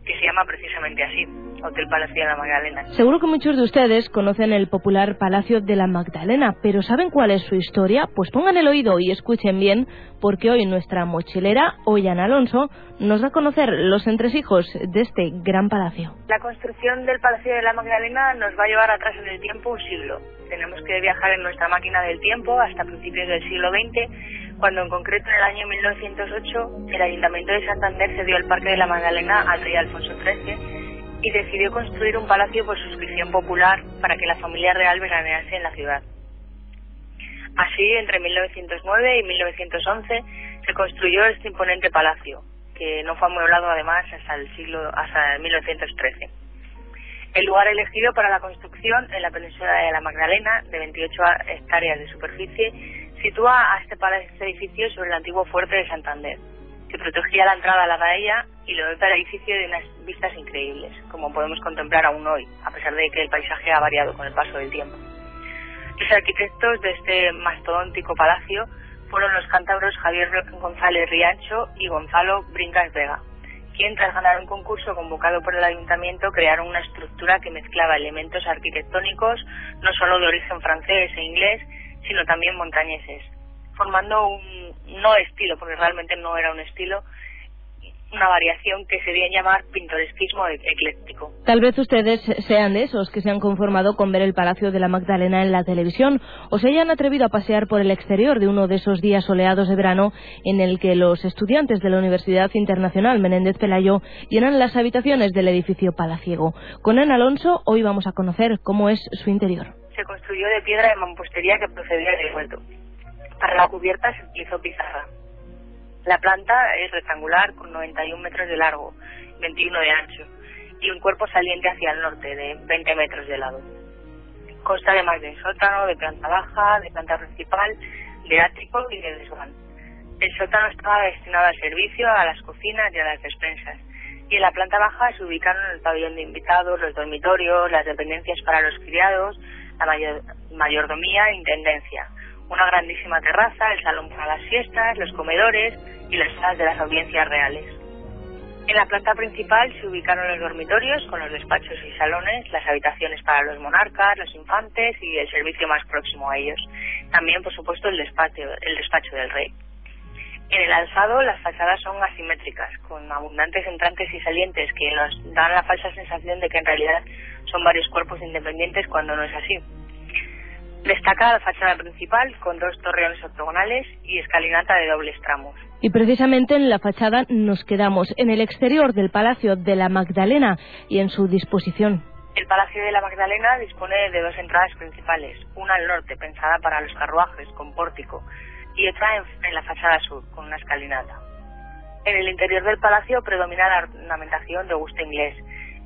que se llama precisamente así, Hotel Palacio de la Magdalena. Seguro que muchos de ustedes conocen el popular Palacio de la Magdalena, pero ¿saben cuál es su historia? Pues pongan el oído y escuchen bien, porque hoy nuestra mochilera, Ollana Alonso, nos da a conocer los entresijos de este gran palacio. La construcción del Palacio de la Magdalena nos va a llevar atrás en el tiempo un siglo. tenemos que viajar en nuestra máquina del tiempo hasta principios del siglo XX, cuando en concreto en el año 1908 el Ayuntamiento de Santander cedió el Parque de la Magdalena al rey Alfonso XIII y decidió construir un palacio por suscripción popular para que la familia real veranease en la ciudad. Así, entre 1909 y 1911 se construyó este imponente palacio, que no fue amueblado además hasta el siglo hasta 1913. El lugar elegido para la construcción en la península de la Magdalena, de 28 hectáreas de superficie, sitúa a este, este edificio sobre el antiguo fuerte de Santander, que protegía la entrada a la bahía y lo dota el edificio de unas vistas increíbles, como podemos contemplar aún hoy, a pesar de que el paisaje ha variado con el paso del tiempo. Los arquitectos de este mastodóntico palacio fueron los cántabros Javier González Riancho y Gonzalo Brincas Vega, quien tras ganar un concurso convocado por el ayuntamiento crearon una estructura que mezclaba elementos arquitectónicos no solo de origen francés e inglés, sino también montañeses, formando un no estilo, porque realmente no era un estilo, una variación que se viene llamar pintoresquismo e- ecléctico. Tal vez ustedes sean de esos que se han conformado con ver el Palacio de la Magdalena en la televisión o se hayan atrevido a pasear por el exterior de uno de esos días soleados de verano en el que los estudiantes de la Universidad Internacional Menéndez Pelayo llenan las habitaciones del edificio palaciego. Con Ana Alonso hoy vamos a conocer cómo es su interior. Se construyó de piedra de mampostería que procedía del huerto. Para la cubierta se utilizó pizarra. La planta es rectangular con 91 metros de largo, 21 de ancho y un cuerpo saliente hacia el norte de 20 metros de lado. Consta además de sótano, de planta baja, de planta principal, de ático y de desván. El sótano estaba destinado al servicio, a las cocinas y a las despensas. Y en la planta baja se ubicaron el pabellón de invitados, los dormitorios, las dependencias para los criados, la mayor, mayordomía e intendencia. Una grandísima terraza, el salón para las fiestas, los comedores, y las salas de las audiencias reales. En la planta principal se ubicaron los dormitorios con los despachos y salones, las habitaciones para los monarcas, los infantes y el servicio más próximo a ellos. También, por supuesto, el despacho, el despacho del rey. En el alzado las fachadas son asimétricas, con abundantes entrantes y salientes que nos dan la falsa sensación de que en realidad son varios cuerpos independientes cuando no es así. Destaca la fachada principal con dos torreones octogonales y escalinata de dobles tramos. Y precisamente en la fachada nos quedamos, en el exterior del Palacio de la Magdalena y en su disposición. El Palacio de la Magdalena dispone de dos entradas principales, una al norte, pensada para los carruajes, con pórtico, y otra en, la fachada sur, con una escalinata. En el interior del palacio predomina la ornamentación de gusto inglés,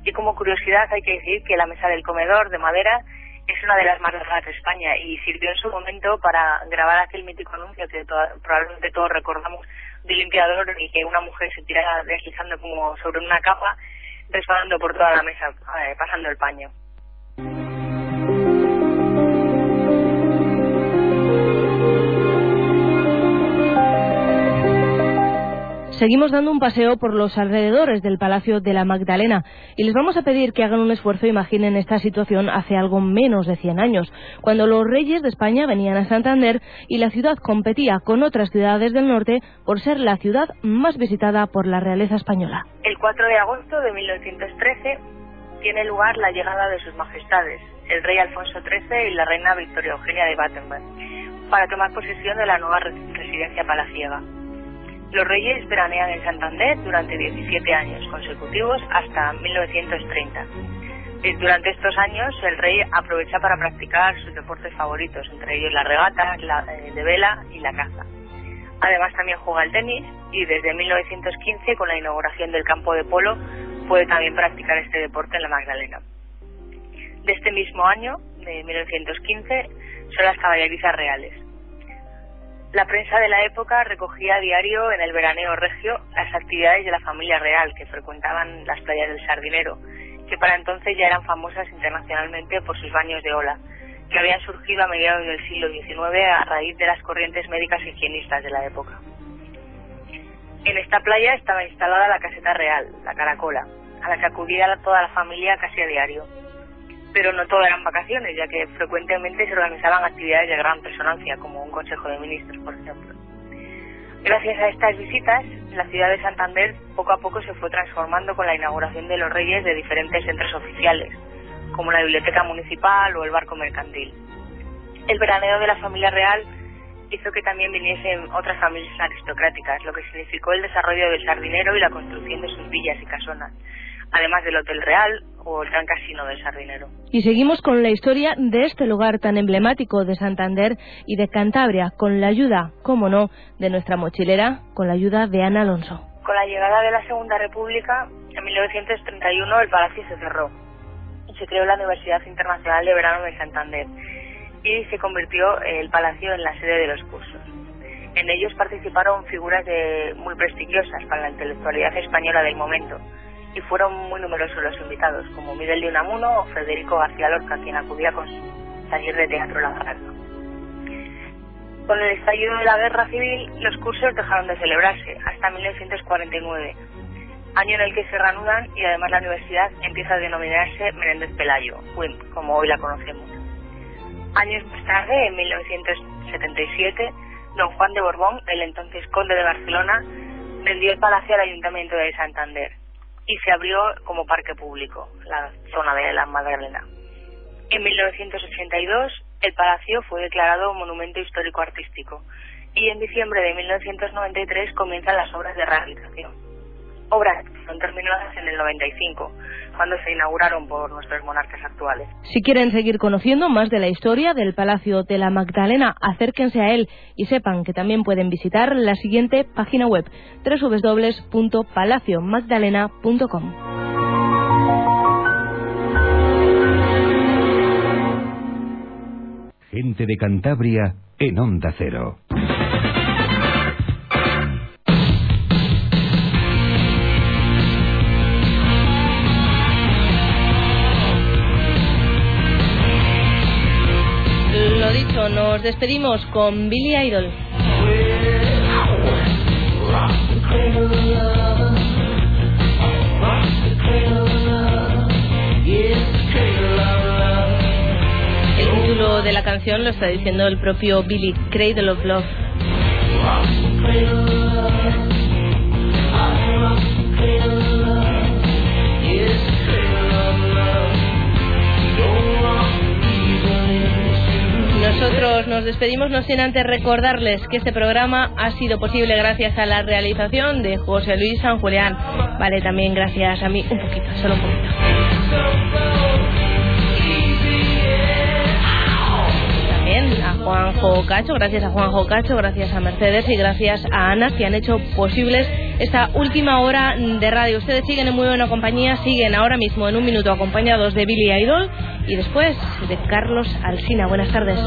y como curiosidad hay que decir que la mesa del comedor de madera es una de las más largas de España y sirvió en su momento para grabar aquel mítico anuncio que probablemente todos recordamos de limpiador y que una mujer se tira deslizando como sobre una capa resbalando por toda la mesa eh, pasando el paño. Seguimos dando un paseo por los alrededores del Palacio de la Magdalena y les vamos a pedir que hagan un esfuerzo imaginen esta situación hace algo menos de 100 años, cuando los reyes de España venían a Santander y la ciudad competía con otras ciudades del norte por ser la ciudad más visitada por la realeza española. El 4 de agosto de 1913 tiene lugar la llegada de sus majestades, el rey Alfonso XIII y la reina Victoria Eugenia de Battenberg, para tomar posesión de la nueva residencia palaciega. Los reyes veranean en Santander durante 17 años consecutivos hasta 1930. Durante estos años el rey aprovecha para practicar sus deportes favoritos, entre ellos la regata, la eh, de vela y la caza. Además también juega al tenis y desde 1915 con la inauguración del campo de polo puede también practicar este deporte en la Magdalena. De este mismo año, de 1915, son las caballerizas reales, la prensa de la época recogía a diario en el veraneo regio las actividades de la familia real que frecuentaban las playas del Sardinero, que para entonces ya eran famosas internacionalmente por sus baños de ola, que habían surgido a mediados del siglo XIX a raíz de las corrientes médicas higienistas de la época. En esta playa estaba instalada la caseta real, la Caracola, a la que acudía toda la familia casi a diario pero no todo eran vacaciones, ya que frecuentemente se organizaban actividades de gran resonancia, como un Consejo de Ministros, por ejemplo. Gracias a estas visitas, la ciudad de Santander poco a poco se fue transformando con la inauguración de los reyes de diferentes centros oficiales, como la biblioteca municipal o el barco mercantil. El veraneo de la familia real hizo que también viniesen otras familias aristocráticas, lo que significó el desarrollo del sardinero y la construcción de sus villas y casonas, además del Hotel Real o el Gran Casino del Sardinero. Y seguimos con la historia de este lugar tan emblemático de Santander y de Cantabria, con la ayuda, como no, de nuestra mochilera, con la ayuda de Ana Alonso. Con la llegada de la Segunda República, en 1931 el palacio se cerró y se creó la Universidad Internacional de Verano de Santander y se convirtió el palacio en la sede de los cursos. En ellos participaron figuras de, muy prestigiosas para la intelectualidad española del momento y fueron muy numerosos los invitados, como Miguel de Unamuno o Federico García Lorca, quien acudía con su de teatro La Garza. Con el estallido de la guerra civil, los cursos dejaron de celebrarse hasta 1949, año en el que se reanudan y además la universidad empieza a denominarse Menéndez Pelayo, WIM, como hoy la conocemos. Años más tarde, en 1977, don Juan de Borbón, el entonces conde de Barcelona, vendió el palacio al Ayuntamiento de Santander y se abrió como parque público, la zona de la Magdalena. En 1982 el palacio fue declarado Monumento Histórico Artístico y en diciembre de 1993 comienzan las obras de rehabilitación. Obras que son terminadas en el 95, cuando se inauguraron por nuestros monarcas actuales. Si quieren seguir conociendo más de la historia del Palacio de la Magdalena, acérquense a él y sepan que también pueden visitar la siguiente página web www.palaciomagdalena.com. Gente de Cantabria en Onda Cero. Nos despedimos con Billy Idol. El título de la canción lo está diciendo el propio Billy, Cradle of Love. Despedimos no sin antes recordarles que este programa ha sido posible gracias a la realización de José Luis San Julián. Vale, también gracias a mí, un poquito, solo un poquito. También a Juanjo Cacho, gracias a Juanjo Cacho, gracias a Mercedes y gracias a Ana que han hecho posibles esta última hora de radio. Ustedes siguen en muy buena compañía, siguen ahora mismo en un minuto acompañados de Billy Idol y después de Carlos Alsina. Buenas tardes.